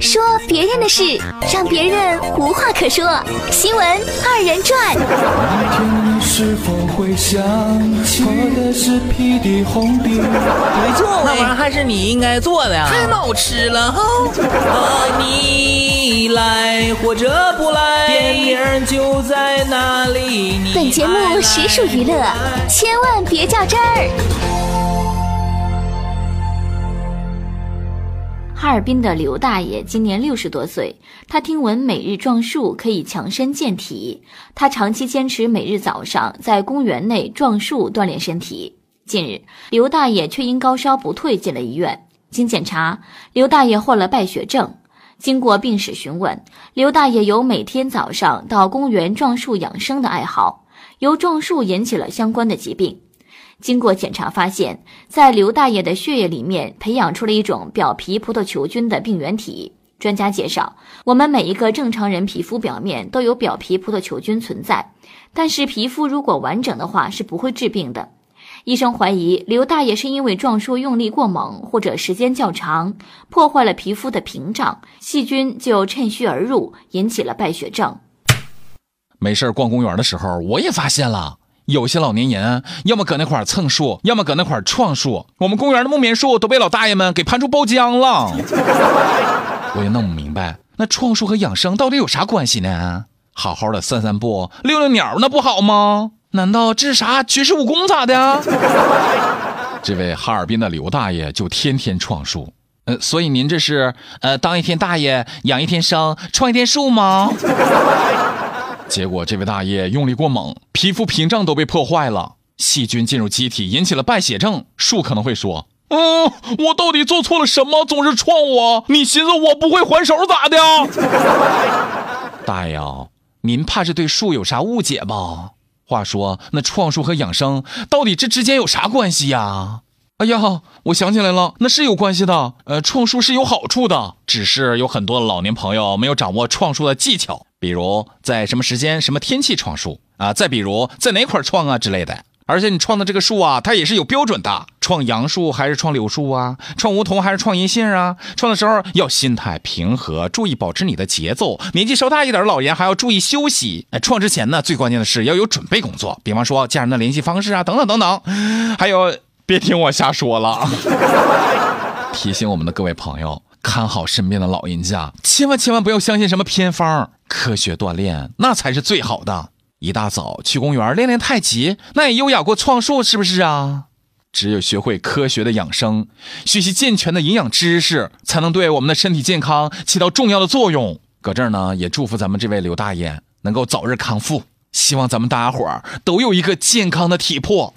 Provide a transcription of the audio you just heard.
说别人的事，让别人无话可说。新闻二人转。天是否会想起我的是屁的红的？没错，那玩意儿还是你应该做的呀。太好吃了哈！啊，你来或者不来，电影就在那里。本节目实属娱乐，千万别较真儿。哈尔滨的刘大爷今年六十多岁，他听闻每日撞树可以强身健体，他长期坚持每日早上在公园内撞树锻炼身体。近日，刘大爷却因高烧不退进了医院。经检查，刘大爷患了败血症。经过病史询问，刘大爷有每天早上到公园撞树养生的爱好，由撞树引起了相关的疾病。经过检查发现，在刘大爷的血液里面培养出了一种表皮葡萄球菌的病原体。专家介绍，我们每一个正常人皮肤表面都有表皮葡萄球菌存在，但是皮肤如果完整的话是不会治病的。医生怀疑刘大爷是因为撞树用力过猛或者时间较长，破坏了皮肤的屏障，细菌就趁虚而入，引起了败血症。没事逛公园的时候，我也发现了。有些老年人要么搁那块蹭树，要么搁那块撞树。我们公园的木棉树都被老大爷们给盘出包浆了。我也弄不明白，那撞树和养生到底有啥关系呢？好好的散散步、遛遛鸟，那不好吗？难道这是啥绝世武功咋的？这位哈尔滨的刘大爷就天天撞树。呃，所以您这是呃当一天大爷养一天生，撞一天树吗？结果，这位大爷用力过猛，皮肤屏障都被破坏了，细菌进入机体，引起了败血症。树可能会说：“嗯，我到底做错了什么？总是撞我？你寻思我不会还手咋的？” 大爷啊，您怕是对树有啥误解吧？话说，那创树和养生到底这之间有啥关系呀？哎呀，我想起来了，那是有关系的。呃，创树是有好处的，只是有很多老年朋友没有掌握创树的技巧，比如在什么时间、什么天气创树啊，再比如在哪块创啊之类的。而且你创的这个树啊，它也是有标准的，创杨树还是创柳树啊？创梧桐还是创银杏啊？创的时候要心态平和，注意保持你的节奏。年纪稍大一点的老人还要注意休息。哎，创之前呢，最关键的是要有准备工作，比方说家人的联系方式啊，等等等等，还有。别听我瞎说了，提醒我们的各位朋友，看好身边的老人家，千万千万不要相信什么偏方，科学锻炼那才是最好的。一大早去公园练练太极，那也优雅过创树，是不是啊？只有学会科学的养生，学习健全的营养知识，才能对我们的身体健康起到重要的作用。搁这儿呢，也祝福咱们这位刘大爷能够早日康复，希望咱们大家伙儿都有一个健康的体魄。